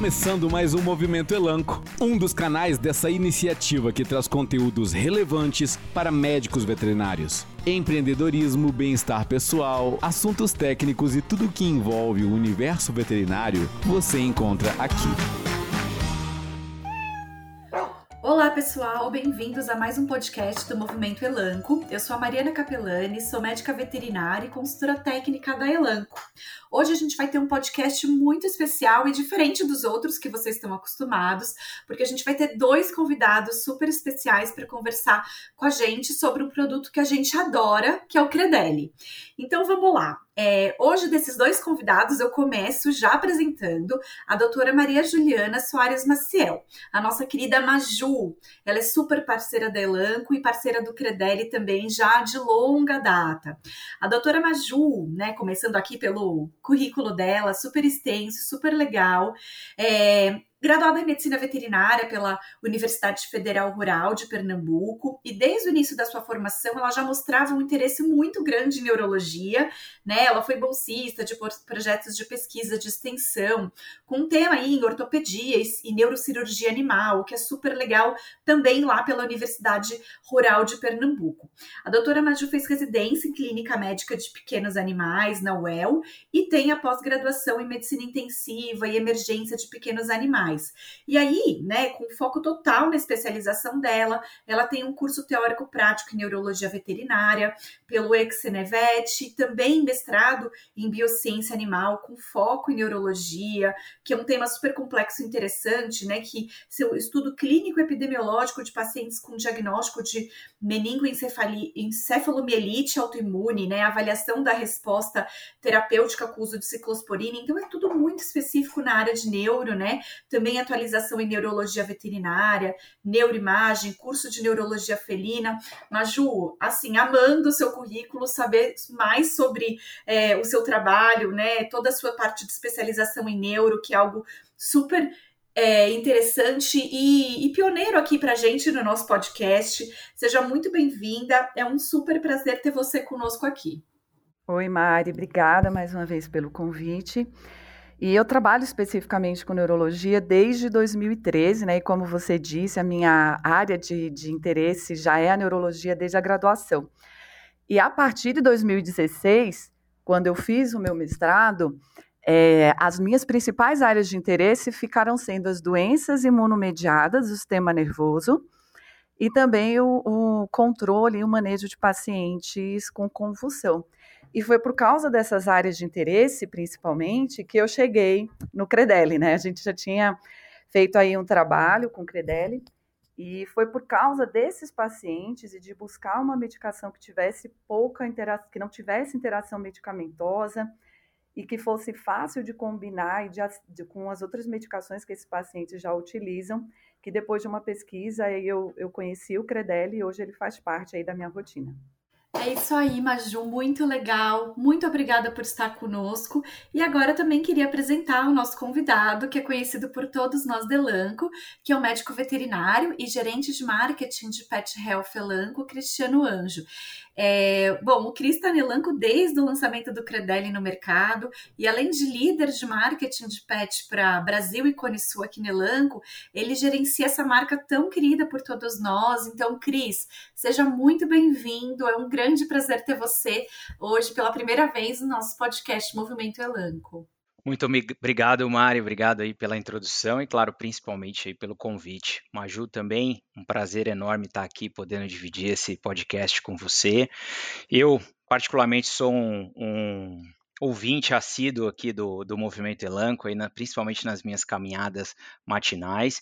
começando mais um Movimento Elanco, um dos canais dessa iniciativa que traz conteúdos relevantes para médicos veterinários. Empreendedorismo, bem-estar pessoal, assuntos técnicos e tudo que envolve o universo veterinário você encontra aqui. Olá pessoal, bem-vindos a mais um podcast do Movimento Elanco. Eu sou a Mariana Capelani, sou médica veterinária e consultora técnica da Elanco. Hoje a gente vai ter um podcast muito especial e diferente dos outros que vocês estão acostumados, porque a gente vai ter dois convidados super especiais para conversar com a gente sobre um produto que a gente adora, que é o Credelli. Então vamos lá. É, hoje, desses dois convidados, eu começo já apresentando a doutora Maria Juliana Soares Maciel, a nossa querida Maju. Ela é super parceira da Elanco e parceira do Credelli também, já de longa data. A doutora Maju, né, começando aqui pelo currículo dela, super extenso, super legal. É, graduada em medicina veterinária pela Universidade Federal Rural de Pernambuco, e desde o início da sua formação ela já mostrava um interesse muito grande em neurologia, né? Ela foi bolsista de projetos de pesquisa de extensão, com um tema aí em ortopedia e neurocirurgia animal, que é super legal também lá pela Universidade Rural de Pernambuco. A doutora Maju fez residência em clínica médica de pequenos animais na UEL e tem a pós-graduação em medicina intensiva e emergência de pequenos animais mais. E aí, né, com foco total na especialização dela, ela tem um curso teórico prático em neurologia veterinária pelo Exenevet, também mestrado em biociência animal com foco em neurologia, que é um tema super complexo e interessante, né, que seu estudo clínico epidemiológico de pacientes com diagnóstico de meningoencefalomielite autoimune, né, avaliação da resposta terapêutica com uso de ciclosporina, então é tudo muito específico na área de neuro, né, também atualização em neurologia veterinária, neuroimagem, curso de neurologia felina. Maju, assim, amando o seu currículo, saber mais sobre é, o seu trabalho, né? Toda a sua parte de especialização em neuro, que é algo super é, interessante e, e, pioneiro aqui para gente no nosso podcast. Seja muito bem-vinda. É um super prazer ter você conosco aqui. Oi, Mari. Obrigada mais uma vez pelo convite. E eu trabalho especificamente com neurologia desde 2013, né? E como você disse, a minha área de, de interesse já é a neurologia desde a graduação. E a partir de 2016, quando eu fiz o meu mestrado, é, as minhas principais áreas de interesse ficaram sendo as doenças imunomediadas do sistema nervoso e também o, o controle e o manejo de pacientes com convulsão. E foi por causa dessas áreas de interesse, principalmente, que eu cheguei no Credelli, né? A gente já tinha feito aí um trabalho com o Credelli e foi por causa desses pacientes e de buscar uma medicação que tivesse pouca interação, que não tivesse interação medicamentosa e que fosse fácil de combinar de, de, com as outras medicações que esses pacientes já utilizam, que depois de uma pesquisa eu, eu conheci o Credelli e hoje ele faz parte aí da minha rotina. É isso aí, Maju, muito legal. Muito obrigada por estar conosco. E agora também queria apresentar o nosso convidado, que é conhecido por todos nós de Elanco, que é o médico veterinário e gerente de marketing de Pet Health Elanco, Cristiano Anjo. É, bom, o Cris está Nelanco desde o lançamento do Credelli no mercado e além de líder de marketing de pet para Brasil e Cone Sul aqui Nelanco, ele gerencia essa marca tão querida por todos nós. Então, Cris, seja muito bem-vindo. É um grande prazer ter você hoje pela primeira vez no nosso podcast Movimento Elanco. Muito obrigado, Mário. Obrigado aí pela introdução e, claro, principalmente aí pelo convite. Maju, também um prazer enorme estar aqui podendo dividir esse podcast com você. Eu, particularmente, sou um, um ouvinte assíduo aqui do, do Movimento Elanco, aí na, principalmente nas minhas caminhadas matinais.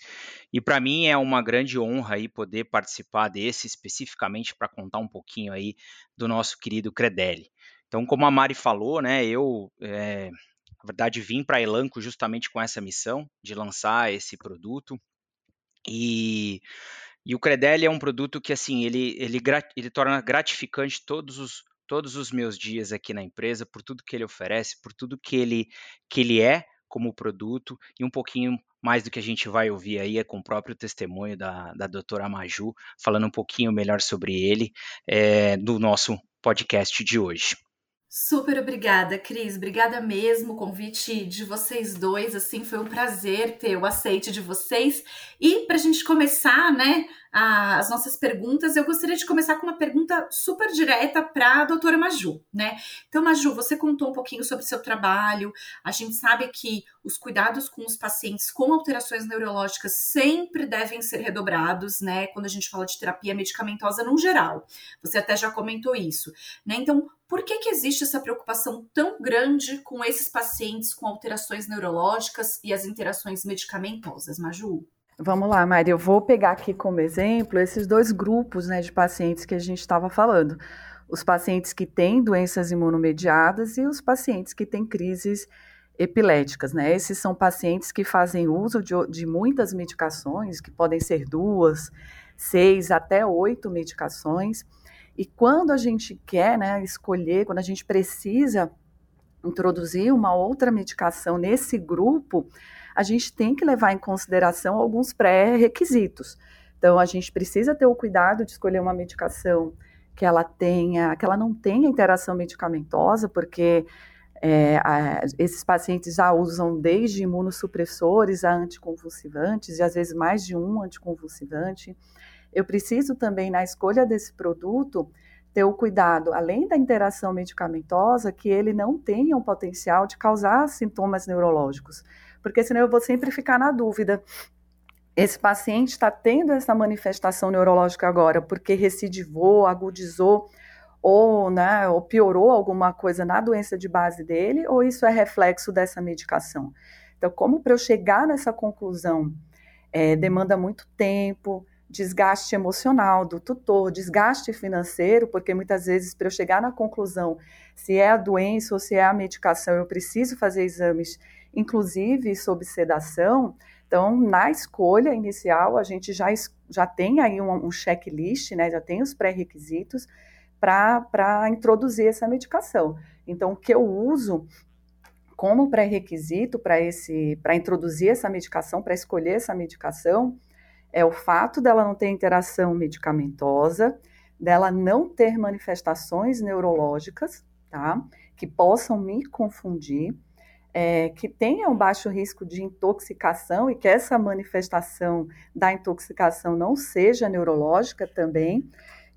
E para mim é uma grande honra aí poder participar desse, especificamente para contar um pouquinho aí do nosso querido Credelli. Então, como a Mari falou, né, eu é, na verdade, vim para a Elanco justamente com essa missão de lançar esse produto. E, e o Credelli é um produto que, assim, ele, ele, ele torna gratificante todos os, todos os meus dias aqui na empresa, por tudo que ele oferece, por tudo que ele, que ele é como produto e um pouquinho mais do que a gente vai ouvir aí é com o próprio testemunho da, da doutora Maju, falando um pouquinho melhor sobre ele é, no nosso podcast de hoje. Super obrigada, Cris. Obrigada mesmo. O convite de vocês dois, assim, foi um prazer ter o aceite de vocês. E para a gente começar, né, a, as nossas perguntas, eu gostaria de começar com uma pergunta super direta para a doutora Maju, né? Então, Maju, você contou um pouquinho sobre seu trabalho. A gente sabe que os cuidados com os pacientes com alterações neurológicas sempre devem ser redobrados, né? Quando a gente fala de terapia medicamentosa no geral. Você até já comentou isso, né? Então, por que, que existe essa preocupação tão grande com esses pacientes com alterações neurológicas e as interações medicamentosas, Maju? Vamos lá, Maria. Eu vou pegar aqui como exemplo esses dois grupos né, de pacientes que a gente estava falando. Os pacientes que têm doenças imunomediadas e os pacientes que têm crises epiléticas, né? Esses são pacientes que fazem uso de, de muitas medicações, que podem ser duas, seis até oito medicações. E quando a gente quer né, escolher, quando a gente precisa introduzir uma outra medicação nesse grupo, a gente tem que levar em consideração alguns pré-requisitos. Então, a gente precisa ter o cuidado de escolher uma medicação que ela tenha, que ela não tenha interação medicamentosa, porque é, a, esses pacientes já usam desde imunossupressores a anticonvulsivantes, e às vezes mais de um anticonvulsivante. Eu preciso também, na escolha desse produto, ter o cuidado, além da interação medicamentosa, que ele não tenha um potencial de causar sintomas neurológicos, porque senão eu vou sempre ficar na dúvida. Esse paciente está tendo essa manifestação neurológica agora porque recidivou, agudizou ou, né, ou piorou alguma coisa na doença de base dele, ou isso é reflexo dessa medicação? Então, como para eu chegar nessa conclusão, é, demanda muito tempo, desgaste emocional do tutor, desgaste financeiro, porque muitas vezes para eu chegar na conclusão se é a doença ou se é a medicação, eu preciso fazer exames, inclusive sob sedação. Então, na escolha inicial, a gente já, já tem aí um, um checklist, né, já tem os pré-requisitos para introduzir essa medicação. Então, o que eu uso como pré-requisito para introduzir essa medicação, para escolher essa medicação, é o fato dela não ter interação medicamentosa, dela não ter manifestações neurológicas, tá? Que possam me confundir, é, que tenha um baixo risco de intoxicação e que essa manifestação da intoxicação não seja neurológica também,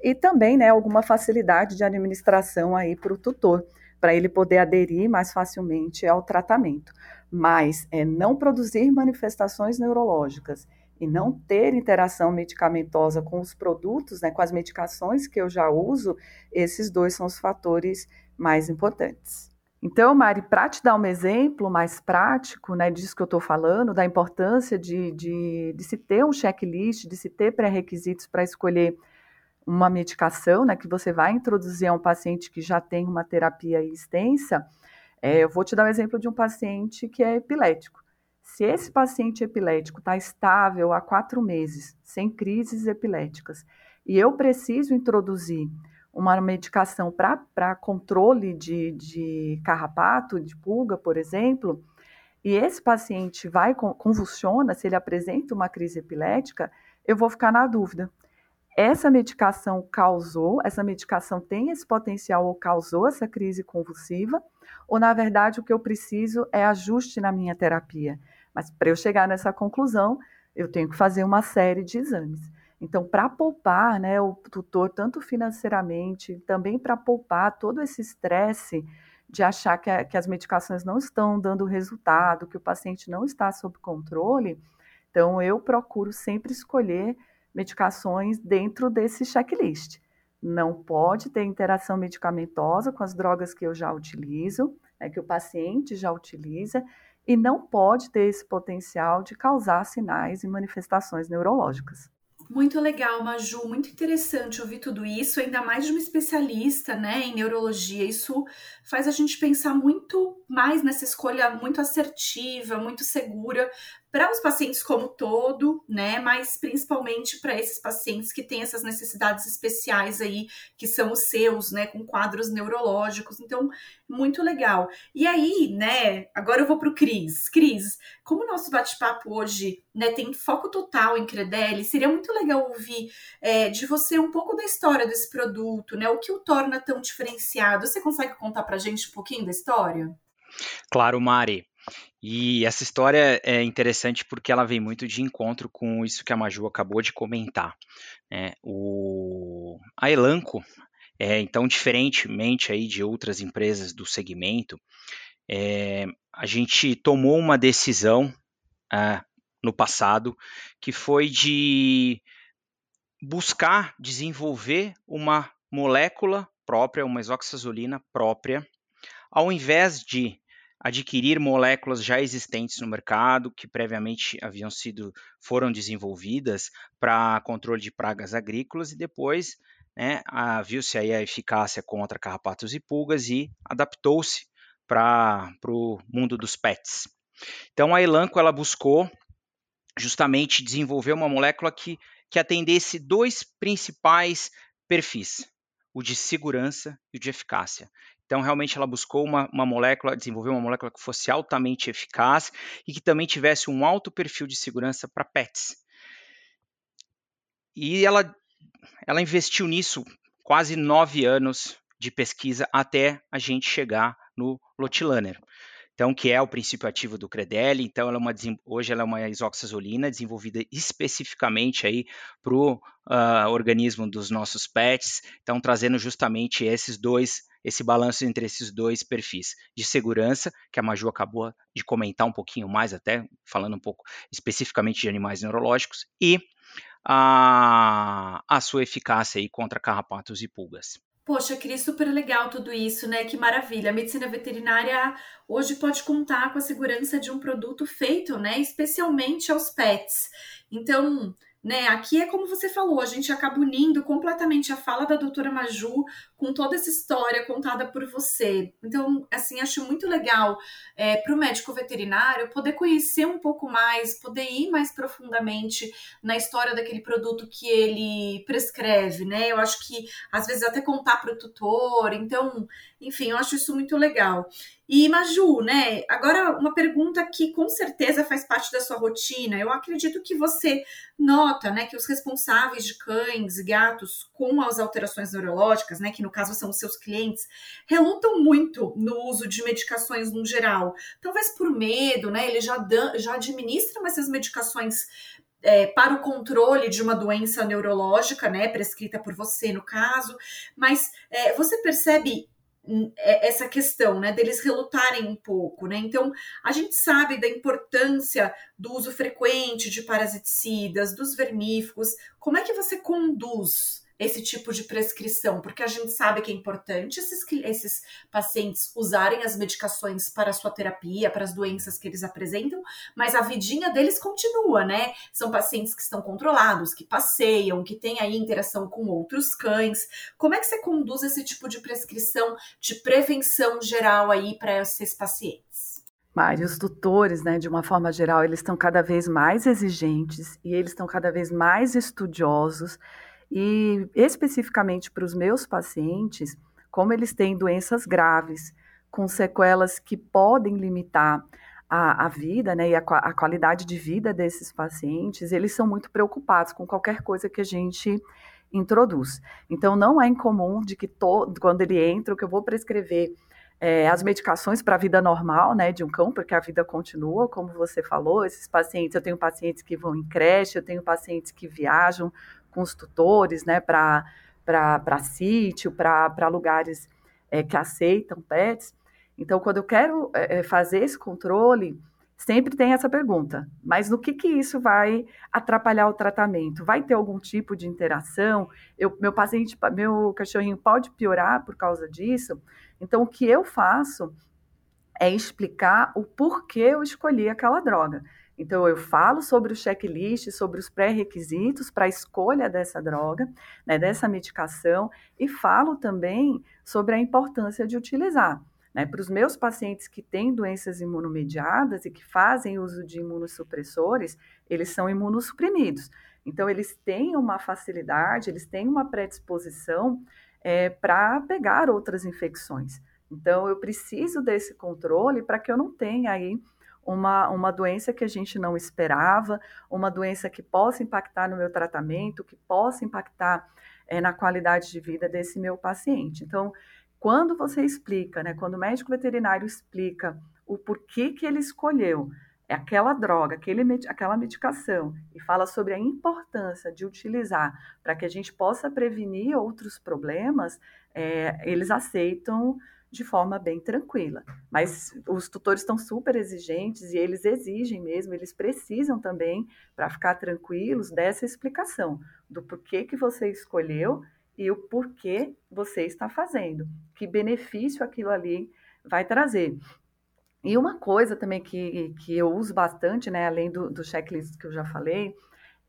e também, né, alguma facilidade de administração aí para o tutor, para ele poder aderir mais facilmente ao tratamento. Mas é, não produzir manifestações neurológicas e não ter interação medicamentosa com os produtos, né, com as medicações que eu já uso, esses dois são os fatores mais importantes. Então, Mari, para te dar um exemplo mais prático né, disso que eu estou falando, da importância de, de, de, se ter um checklist, de se ter pré-requisitos para escolher uma medicação né, que você vai introduzir a um paciente que já tem uma terapia extensa, é, eu vou te dar um exemplo de um paciente que é epilético. Se esse paciente epilético está estável há quatro meses, sem crises epiléticas, e eu preciso introduzir uma medicação para controle de, de carrapato, de pulga, por exemplo, e esse paciente vai convulsiona, se ele apresenta uma crise epilética, eu vou ficar na dúvida. Essa medicação causou, essa medicação tem esse potencial ou causou essa crise convulsiva, ou na verdade o que eu preciso é ajuste na minha terapia. Mas para eu chegar nessa conclusão, eu tenho que fazer uma série de exames. Então, para poupar né, o tutor, tanto financeiramente, também para poupar todo esse estresse de achar que, a, que, as medicações não estão dando resultado, que o paciente não está sob controle, então eu procuro sempre escolher medicações dentro desse checklist. Não pode ter interação medicamentosa com as drogas que eu já utilizo, né, que o paciente já utiliza, e não pode ter esse potencial de causar sinais e manifestações neurológicas. Muito legal, Maju, muito interessante ouvir tudo isso, ainda mais de uma especialista né, em neurologia. Isso faz a gente pensar muito mais nessa escolha muito assertiva, muito segura para os pacientes como todo, né? Mas principalmente para esses pacientes que têm essas necessidades especiais aí, que são os seus, né? Com quadros neurológicos. Então, muito legal. E aí, né? Agora eu vou para o Cris. Cris, como o nosso bate-papo hoje né, tem foco total em Credelli, seria muito legal ouvir é, de você um pouco da história desse produto, né? O que o torna tão diferenciado. Você consegue contar para gente um pouquinho da história? Claro, Mari. E essa história é interessante porque ela vem muito de encontro com isso que a Maju acabou de comentar. Né? O, a Elanco, é, então, diferentemente aí de outras empresas do segmento, é, a gente tomou uma decisão é, no passado que foi de buscar desenvolver uma molécula própria, uma isoxazolina própria, ao invés de adquirir moléculas já existentes no mercado que previamente haviam sido foram desenvolvidas para controle de pragas agrícolas e depois né, viu-se aí a eficácia contra carrapatos e pulgas e adaptou-se para o mundo dos pets. Então a Elanco ela buscou justamente desenvolver uma molécula que, que atendesse dois principais perfis, o de segurança e o de eficácia. Então, realmente, ela buscou uma, uma molécula, desenvolver uma molécula que fosse altamente eficaz e que também tivesse um alto perfil de segurança para pets. E ela, ela investiu nisso quase nove anos de pesquisa até a gente chegar no Lotilaner então que é o princípio ativo do Credelli. Então ela é uma, hoje ela é uma isoxazolina desenvolvida especificamente aí para o uh, ah, organismo dos nossos pets. Então trazendo justamente esses dois, esse balanço entre esses dois perfis de segurança que a Maju acabou de comentar um pouquinho mais até falando um pouco especificamente de animais neurológicos e a, a sua eficácia aí contra carrapatos e pulgas. Poxa, Cris, super legal tudo isso, né? Que maravilha. A medicina veterinária hoje pode contar com a segurança de um produto feito, né, especialmente aos pets. Então, né? Aqui é como você falou, a gente acaba unindo completamente a fala da doutora Maju com toda essa história contada por você. Então, assim, acho muito legal é, para o médico veterinário poder conhecer um pouco mais, poder ir mais profundamente na história daquele produto que ele prescreve, né? Eu acho que às vezes até contar para o tutor. Então, enfim, eu acho isso muito legal. E Maju, né? Agora uma pergunta que com certeza faz parte da sua rotina. Eu acredito que você nota, né, que os responsáveis de cães e gatos com as alterações neurológicas, né, que no caso são os seus clientes, relutam muito no uso de medicações no geral. Talvez por medo, né? Ele já já administram essas medicações é, para o controle de uma doença neurológica, né, prescrita por você no caso, mas é, você percebe essa questão, né, deles relutarem um pouco, né? Então, a gente sabe da importância do uso frequente de parasiticidas, dos vermífugos. Como é que você conduz esse tipo de prescrição, porque a gente sabe que é importante esses, esses pacientes usarem as medicações para a sua terapia, para as doenças que eles apresentam, mas a vidinha deles continua, né? São pacientes que estão controlados, que passeiam, que têm aí interação com outros cães. Como é que você conduz esse tipo de prescrição de prevenção geral aí para esses pacientes? Mário, os tutores, né, de uma forma geral, eles estão cada vez mais exigentes e eles estão cada vez mais estudiosos e especificamente para os meus pacientes, como eles têm doenças graves, com sequelas que podem limitar a, a vida né, e a, a, qualidade de vida desses pacientes, eles são muito preocupados com qualquer coisa que a gente introduz. Então, não é incomum de que to, quando ele entra, o que eu vou prescrever é, as medicações para a vida normal, né, de um cão, porque a vida continua, como você falou, esses pacientes, eu tenho pacientes que vão em creche, eu tenho pacientes que viajam com os tutores, né, para sítio, para lugares é, que aceitam pets. Então, quando eu quero é, é, fazer esse controle, sempre tem essa pergunta: mas no que, que isso vai atrapalhar o tratamento? Vai ter algum tipo de interação? Eu, meu paciente, meu cachorrinho pode piorar por causa disso? Então, o que eu faço é explicar o porquê eu escolhi aquela droga. Então, eu falo sobre o checklist, sobre os pré-requisitos para a escolha dessa droga, né, dessa medicação, e falo também sobre a importância de utilizar. Né? Para os meus pacientes que têm doenças imunomediadas e que fazem uso de imunossupressores, eles são imunossuprimidos. Então, eles têm uma facilidade, eles têm uma predisposição é, para pegar outras infecções. Então, eu preciso desse controle para que eu não tenha aí uma, uma doença que a gente não esperava, uma doença que possa impactar no meu tratamento, que possa impactar é, na qualidade de vida desse meu paciente. Então, quando você explica, né, quando o médico veterinário explica o porquê que ele escolheu aquela droga, aquele, aquela medicação, e fala sobre a importância de utilizar para que a gente possa prevenir outros problemas, é, eles aceitam de forma bem tranquila. Mas os tutores estão super exigentes e eles exigem mesmo, eles precisam também, para ficar tranquilos, dessa explicação do porquê que você escolheu e o porquê você está fazendo, que benefício aquilo ali vai trazer. E uma coisa também que, que eu uso bastante, né, além do, do checklist que eu já falei,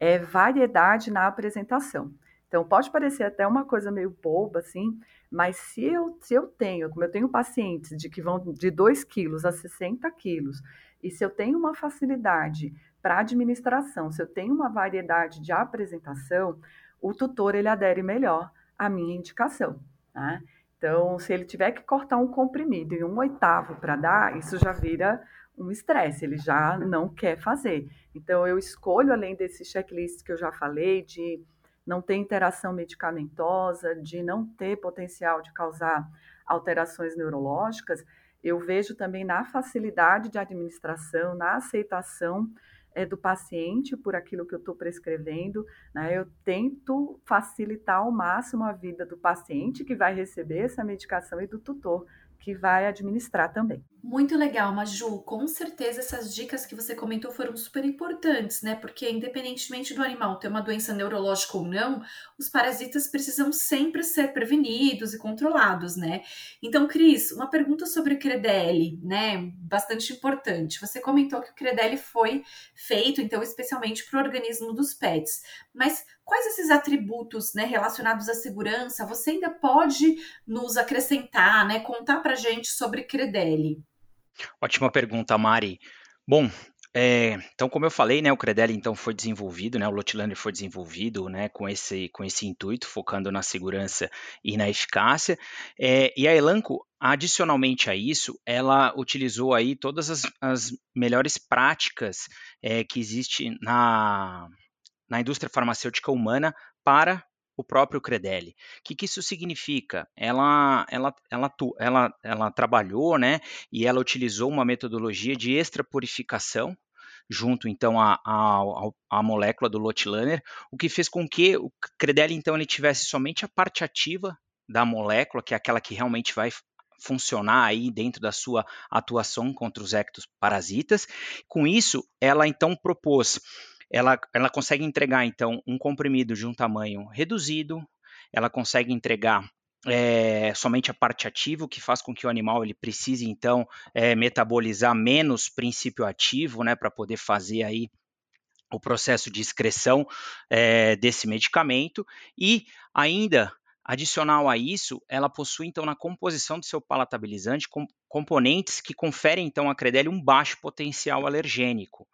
é variedade na apresentação. Então, pode parecer até uma coisa meio boba, assim, mas se eu, se eu tenho, como eu tenho pacientes de que vão de 2 quilos a 60 quilos, e se eu tenho uma facilidade para administração, se eu tenho uma variedade de apresentação, o tutor ele adere melhor à minha indicação. Né? Então, se ele tiver que cortar um comprimido em um oitavo para dar, isso já vira um estresse, ele já não quer fazer. Então, eu escolho, além desse checklist que eu já falei, de não ter interação medicamentosa, de não ter potencial de causar alterações neurológicas, eu vejo também na facilidade de administração, na aceitação é, do paciente por aquilo que eu estou prescrevendo. Né? Eu tento facilitar ao máximo a vida do paciente que vai receber essa medicação e do tutor que vai administrar também. Muito legal, Maju. Com certeza essas dicas que você comentou foram super importantes, né? Porque independentemente do animal ter uma doença neurológica ou não, os parasitas precisam sempre ser prevenidos e controlados, né? Então, Cris, uma pergunta sobre o Credelli, né? Bastante importante. Você comentou que o Credelli foi feito, então, especialmente para o organismo dos pets. Mas quais esses atributos né, relacionados à segurança você ainda pode nos acrescentar, né? Contar para gente sobre Credelli? Ótima pergunta, Mari. Bom, é, então, como eu falei, né, o Credelli então foi desenvolvido, né, o Lotlander foi desenvolvido, né, com esse com esse intuito, focando na segurança e na eficácia. É, e a Elanco, adicionalmente a isso, ela utilizou aí todas as, as melhores práticas é, que existe na na indústria farmacêutica humana para o próprio Credelli. O que, que isso significa? Ela, ela, ela, ela, ela trabalhou né, e ela utilizou uma metodologia de extrapurificação junto então à, molécula do Lotilaner, o que fez com que o Credelli então ele tivesse somente a parte ativa da molécula, que é aquela que realmente vai funcionar aí dentro da sua atuação contra os ectoparasitas. Com isso, ela então propôs ela, ela consegue entregar, então, um comprimido de um tamanho reduzido, ela consegue entregar é, somente a parte ativa, o que faz com que o animal ele precise, então, é, metabolizar menos princípio ativo, né, para poder fazer aí o processo de excreção é, desse medicamento. E ainda Adicional a isso, ela possui então na composição do seu palatabilizante com, componentes que conferem então à Credelli um baixo potencial alergênico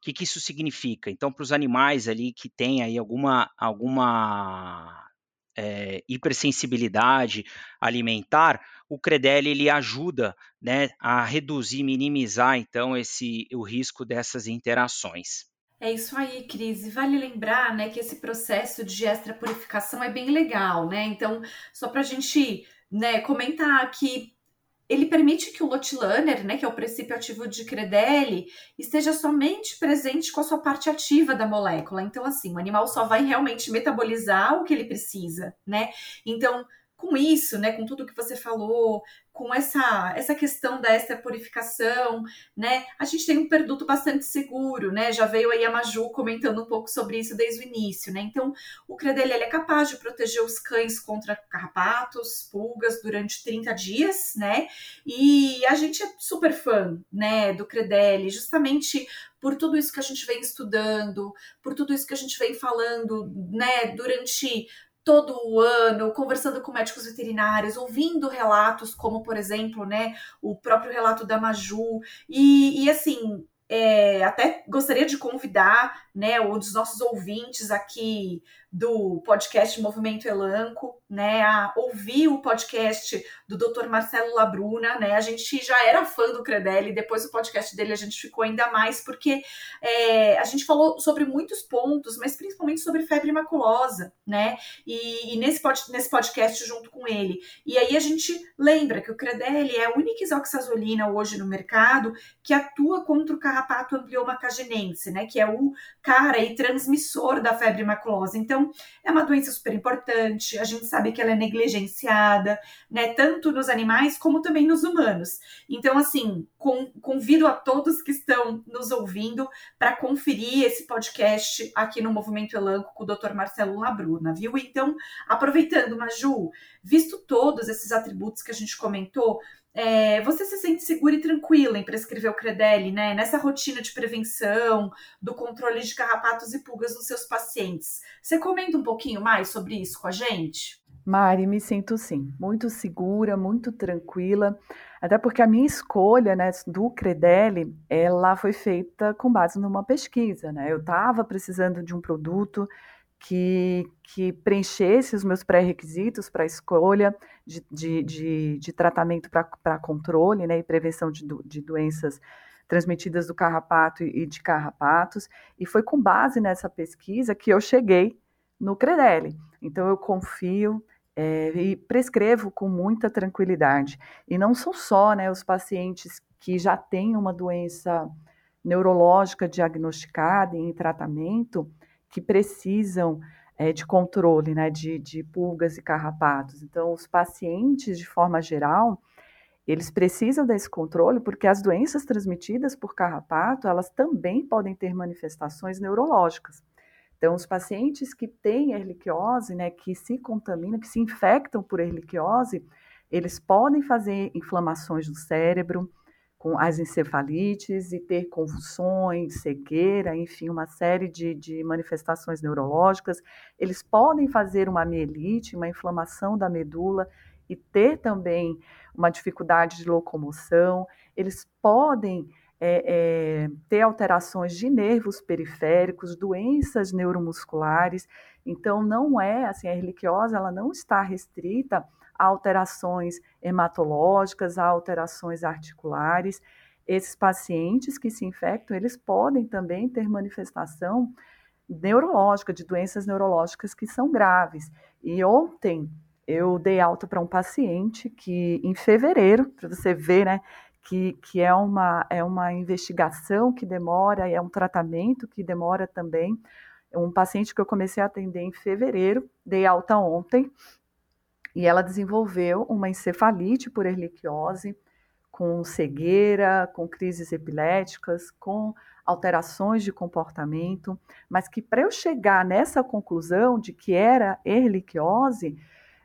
que, que isso significa? Então, para os animais ali que têm aí alguma, alguma é, hipersensibilidade alimentar, o Credelli ele ajuda né, a reduzir, minimizar então esse o risco dessas interações. É isso aí, Cris. E vale lembrar, né, que esse processo de extrapurificação é bem legal, né? Então, só para a gente, né, comentar que ele permite que o Lotilaner, né, que é o princípio ativo de Credelli, esteja somente presente com a sua parte ativa da molécula. Então, assim, o animal só vai realmente metabolizar o que ele precisa, né? Então, com isso, né, com tudo que você falou, com essa, essa questão da purificação, né, a gente tem um produto bastante seguro, né, já veio aí a Maju comentando um pouco sobre isso desde o início, né, então o Credelli é capaz de proteger os cães contra carrapatos, pulgas durante 30 dias, né, e a gente é super fã, né, do Credelli, justamente por tudo isso que a gente vem estudando, por tudo isso que a gente vem falando, né, durante todo o ano, conversando com médicos veterinários, ouvindo relatos, como por exemplo, né, o próprio relato da Maju, e, e assim, é, até gostaria de convidar né, um dos nossos ouvintes aqui do podcast Movimento Elanco, né, a ouvir o podcast do Dr. Marcelo Labruna, né, a gente já era fã do Credelli, depois do podcast dele a gente ficou ainda mais, porque é, a gente falou sobre muitos pontos, mas principalmente sobre febre maculosa, né, e, e nesse, pod, nesse podcast junto com ele, e aí a gente lembra que o Credelli é a única isoxazolina hoje no mercado que atua contra o carrapato amblioma cagenense, né, que é o cara e transmissor da febre maculosa, então é uma doença super importante, a gente sabe que ela é negligenciada, né, tanto nos animais como também nos humanos. Então, assim, com, convido a todos que estão nos ouvindo para conferir esse podcast aqui no Movimento Elanco com o Dr. Marcelo Labruna, viu? Então, aproveitando, Maju, visto todos esses atributos que a gente comentou, é, você se sente segura e tranquila em prescrever o Credelli, né? Nessa rotina de prevenção, do controle de carrapatos e pulgas nos seus pacientes. Você comenta um pouquinho mais sobre isso com a gente? Mari, me sinto sim, muito segura, muito tranquila, até porque a minha escolha né, do Credelli, ela foi feita com base numa pesquisa, né? Eu estava precisando de um produto que, que preenchesse os meus pré-requisitos para escolha de, de, de, de tratamento para controle né, e prevenção de, de doenças transmitidas do carrapato e de carrapatos, e foi com base nessa pesquisa que eu cheguei no Credelli. Então eu confio é, e prescrevo com muita tranquilidade. E não são só né, os pacientes que já têm uma doença neurológica diagnosticada e em tratamento, que precisam é, de controle né, de, de pulgas e carrapatos. Então, os pacientes, de forma geral, eles precisam desse controle porque as doenças transmitidas por carrapato, elas também podem ter manifestações neurológicas. Então, os pacientes que têm erliquiose, né, que se contaminam, que se infectam por erliquiose, eles podem fazer inflamações do cérebro, com as encefalites e ter convulsões, cegueira, enfim, uma série de, de manifestações neurológicas. Eles podem fazer uma mielite, uma inflamação da medula e ter também uma dificuldade de locomoção. Eles podem é, é, ter alterações de nervos periféricos, doenças neuromusculares. Então, não é assim, a erliquiose ela não está restrita alterações hematológicas, alterações articulares. Esses pacientes que se infectam, eles podem também ter manifestação neurológica, de doenças neurológicas que são graves. E ontem eu dei alta para um paciente que, em fevereiro, para você ver, né, que, que é, uma, é uma investigação que demora, é um tratamento que demora também. Um paciente que eu comecei a atender em fevereiro, dei alta ontem, e ela desenvolveu uma encefalite por erliquiose, com cegueira, com crises epiléticas, com alterações de comportamento, mas que para eu chegar nessa conclusão de que era erliquiose,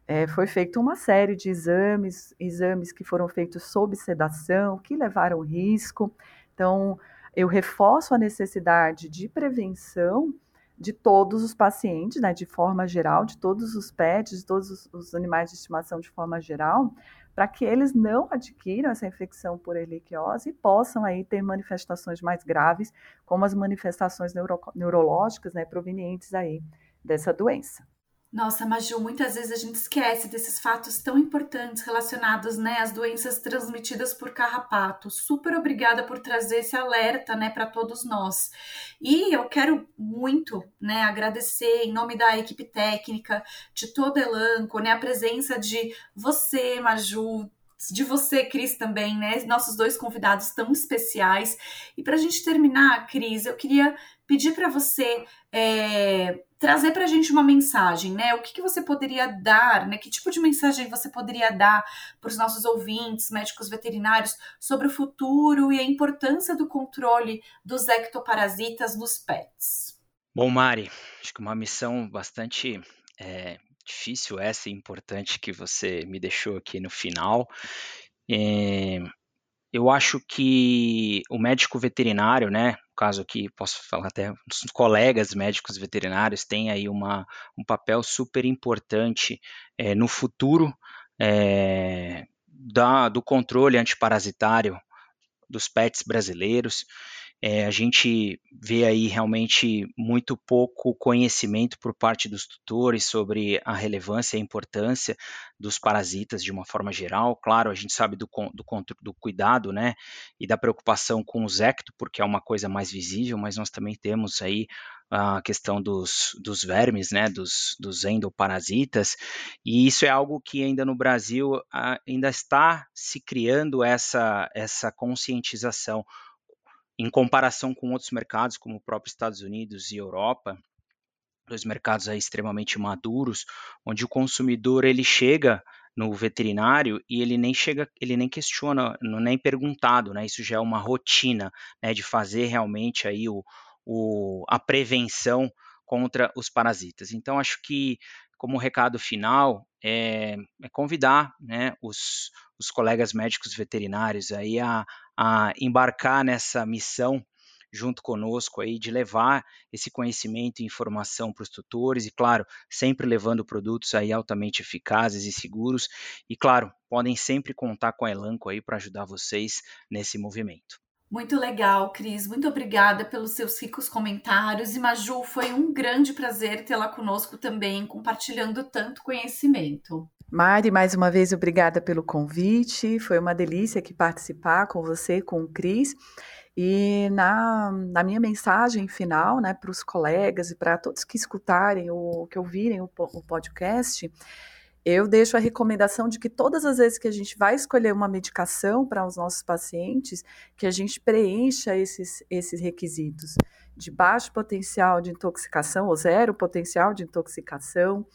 é, foi feita uma série de exames, exames que foram feitos sob sedação, que levaram risco. Então, eu reforço a necessidade de prevenção de todos os pacientes, né, de forma geral, de todos os pets, de todos os, os animais de estimação de forma geral, para que eles não adquiram essa infecção por erliquiose e possam aí ter manifestações mais graves, como as manifestações neuro, neurológicas, né, provenientes aí dessa doença. Nossa, Maju, muitas vezes a gente esquece desses fatos tão importantes relacionados, né, às doenças transmitidas por carrapato. Super obrigada por trazer esse alerta, né, para todos nós. E eu quero muito, né, agradecer em nome da equipe técnica, de todo Elanco, né, a presença de você, Maju, de você, Cris, também, né? Nossos dois convidados tão especiais. E para a gente terminar, Cris, eu queria pedir para você é, trazer para a gente uma mensagem, né? O que, que você poderia dar, né? Que tipo de mensagem você poderia dar para os nossos ouvintes, médicos veterinários, sobre o futuro e a importância do controle dos ectoparasitas nos pets? Bom, Mari, acho que uma missão bastante é, difícil essa e importante que você me deixou aqui no final. É, eu acho que o médico veterinário, né, caso aqui, posso falar até os colegas médicos veterinários têm aí uma, um papel super importante é, no futuro é, da, do controle antiparasitário dos pets brasileiros. É, a gente vê aí realmente muito pouco conhecimento por parte dos tutores sobre a relevância e a importância dos parasitas de uma forma geral. Claro, a gente sabe do, do, do cuidado né, e da preocupação com o ecto, porque é uma coisa mais visível, mas nós também temos aí a questão dos, dos vermes, né, dos, dos endoparasitas, e isso é algo que ainda no Brasil ainda está se criando essa, essa conscientização em comparação com outros mercados, como o próprio Estados Unidos e Europa, dois mercados extremamente maduros, onde o consumidor ele chega no veterinário e ele nem chega, ele nem questiona, nem perguntado, né? Isso já é uma rotina, né? De fazer realmente aí o, o, a prevenção contra os parasitas. Então acho que como recado final é, é convidar né, os, os colegas médicos veterinários aí a, a embarcar nessa missão junto conosco aí de levar esse conhecimento e informação para os tutores e claro sempre levando produtos aí altamente eficazes e seguros e claro podem sempre contar com a Elanco aí para ajudar vocês nesse movimento. Muito legal, Cris. Muito obrigada pelos seus ricos comentários. E Maju, foi um grande prazer tê-la conosco também, compartilhando tanto conhecimento. Mari, mais uma vez, obrigada pelo convite. Foi uma delícia aqui participar com você, com o Cris. E na, na minha mensagem final, né, para os colegas e para todos que escutarem ou que ouvirem o, o podcast, eu deixo a recomendação de que todas as vezes que a gente vai escolher uma medicação para os nossos pacientes, que a gente preencha esses, esses requisitos de baixo potencial de intoxicação ou zero potencial de intoxicação,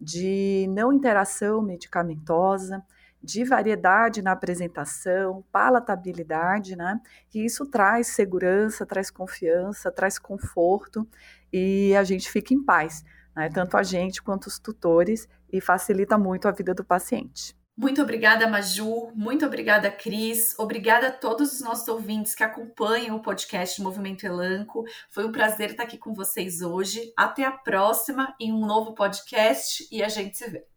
de não interação medicamentosa, de variedade na apresentação, palatabilidade, né? E isso traz segurança, traz confiança, traz conforto e a gente fica em paz né, tanto a gente quanto os tutores, e facilita muito a vida do paciente. Muito obrigada, Maju. Muito obrigada, Cris. Obrigada a todos os nossos ouvintes que acompanham o podcast Movimento Elanco. Foi um prazer estar aqui com vocês hoje. Até a próxima em um novo podcast e a gente se vê.